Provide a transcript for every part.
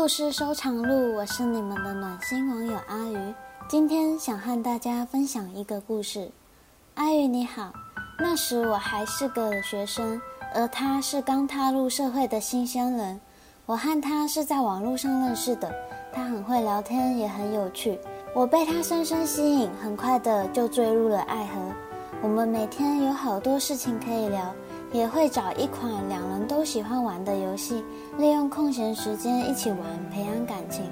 故事收藏录，我是你们的暖心网友阿鱼。今天想和大家分享一个故事。阿鱼你好，那时我还是个学生，而他是刚踏入社会的新鲜人。我和他是在网络上认识的，他很会聊天，也很有趣。我被他深深吸引，很快的就坠入了爱河。我们每天有好多事情可以聊。也会找一款两人都喜欢玩的游戏，利用空闲时间一起玩，培养感情。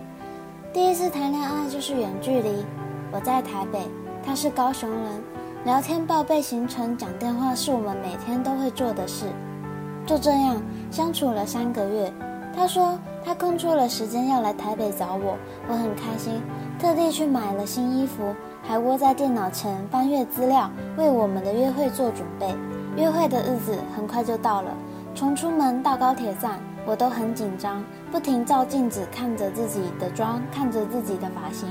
第一次谈恋爱就是远距离，我在台北，他是高雄人，聊天报备行程，讲电话是我们每天都会做的事。就这样相处了三个月，他说他空出了时间要来台北找我，我很开心，特地去买了新衣服，还窝在电脑前翻阅资料，为我们的约会做准备。约会的日子很快就到了，从出门到高铁站，我都很紧张，不停照镜子，看着自己的妆，看着自己的发型，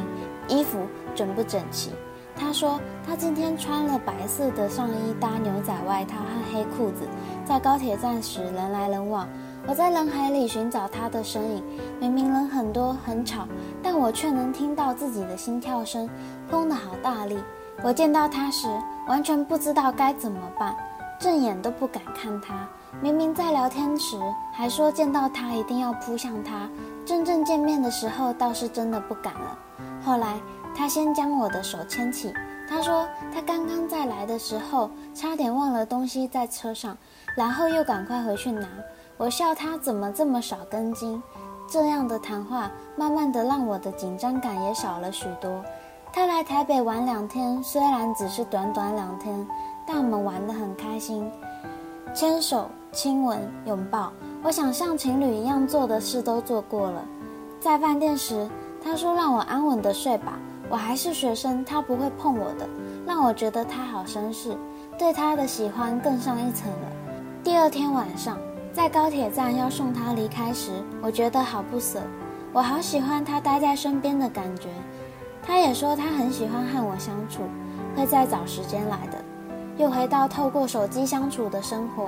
衣服整不整齐。他说他今天穿了白色的上衣搭牛仔外套和黑裤子，在高铁站时人来人往，我在人海里寻找他的身影，明明人很多很吵，但我却能听到自己的心跳声，砰的好大力。我见到他时，完全不知道该怎么办。正眼都不敢看他，明明在聊天时还说见到他一定要扑向他，真正见面的时候倒是真的不敢了。后来他先将我的手牵起，他说他刚刚在来的时候差点忘了东西在车上，然后又赶快回去拿。我笑他怎么这么少根筋。这样的谈话慢慢的让我的紧张感也少了许多。他来台北玩两天，虽然只是短短两天。但我们玩得很开心，牵手、亲吻、拥抱，我想像情侣一样做的事都做过了。在饭店时，他说让我安稳的睡吧，我还是学生，他不会碰我的，让我觉得他好绅士，对他的喜欢更上一层了。第二天晚上，在高铁站要送他离开时，我觉得好不舍，我好喜欢他待在身边的感觉。他也说他很喜欢和我相处，会再找时间来的。又回到透过手机相处的生活。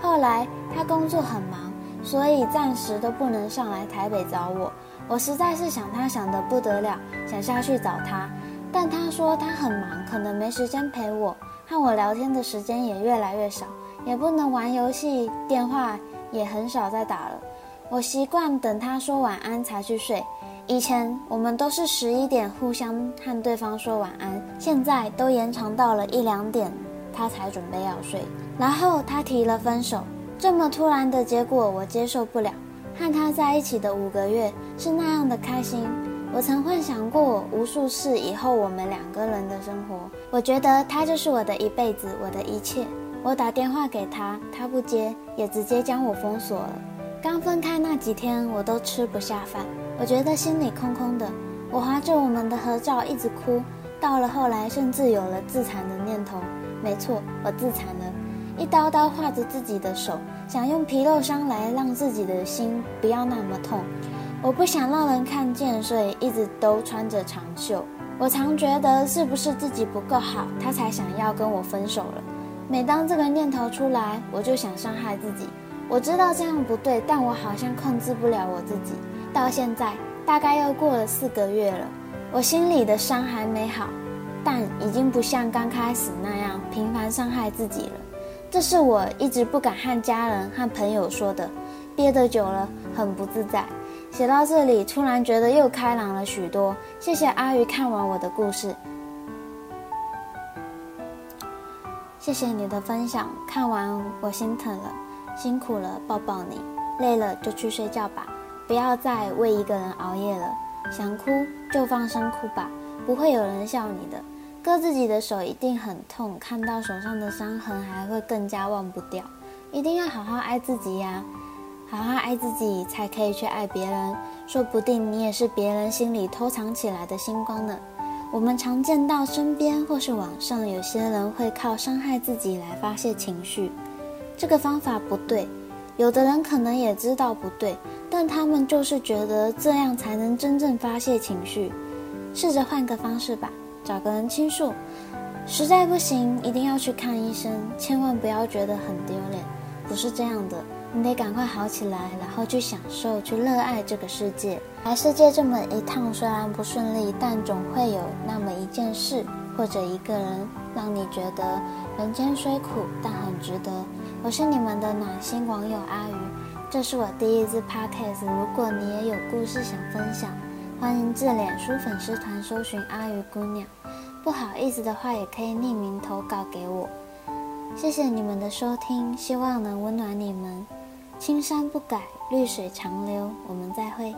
后来他工作很忙，所以暂时都不能上来台北找我。我实在是想他想得不得了，想下去找他。但他说他很忙，可能没时间陪我，和我聊天的时间也越来越少，也不能玩游戏，电话也很少再打了。我习惯等他说晚安才去睡。以前我们都是十一点互相和对方说晚安，现在都延长到了一两点。他才准备要睡，然后他提了分手。这么突然的结果，我接受不了。和他在一起的五个月是那样的开心，我曾幻想过无数次以后我们两个人的生活。我觉得他就是我的一辈子，我的一切。我打电话给他，他不接，也直接将我封锁了。刚分开那几天，我都吃不下饭，我觉得心里空空的。我划着我们的合照，一直哭。到了后来，甚至有了自残的念头。没错，我自残了，一刀刀划着自己的手，想用皮肉伤来让自己的心不要那么痛。我不想让人看见，所以一直都穿着长袖。我常觉得是不是自己不够好，他才想要跟我分手了。每当这个念头出来，我就想伤害自己。我知道这样不对，但我好像控制不了我自己。到现在大概又过了四个月了，我心里的伤还没好。但已经不像刚开始那样频繁伤害自己了，这是我一直不敢和家人和朋友说的，憋得久了很不自在。写到这里，突然觉得又开朗了许多。谢谢阿鱼看完我的故事，谢谢你的分享，看完我心疼了，辛苦了，抱抱你，累了就去睡觉吧，不要再为一个人熬夜了，想哭就放声哭吧，不会有人笑你的。割自己的手一定很痛，看到手上的伤痕还会更加忘不掉。一定要好好爱自己呀，好好爱自己才可以去爱别人。说不定你也是别人心里偷藏起来的星光呢。我们常见到身边或是网上有些人会靠伤害自己来发泄情绪，这个方法不对。有的人可能也知道不对，但他们就是觉得这样才能真正发泄情绪。试着换个方式吧。找个人倾诉，实在不行，一定要去看医生，千万不要觉得很丢脸，不是这样的。你得赶快好起来，然后去享受、去热爱这个世界。来世界这么一趟，虽然不顺利，但总会有那么一件事或者一个人，让你觉得人间虽苦，但很值得。我是你们的暖心网友阿鱼，这是我第一次 podcast。如果你也有故事想分享，欢迎至脸书粉丝团搜寻阿鱼姑娘。不好意思的话，也可以匿名投稿给我。谢谢你们的收听，希望能温暖你们。青山不改，绿水长流。我们再会。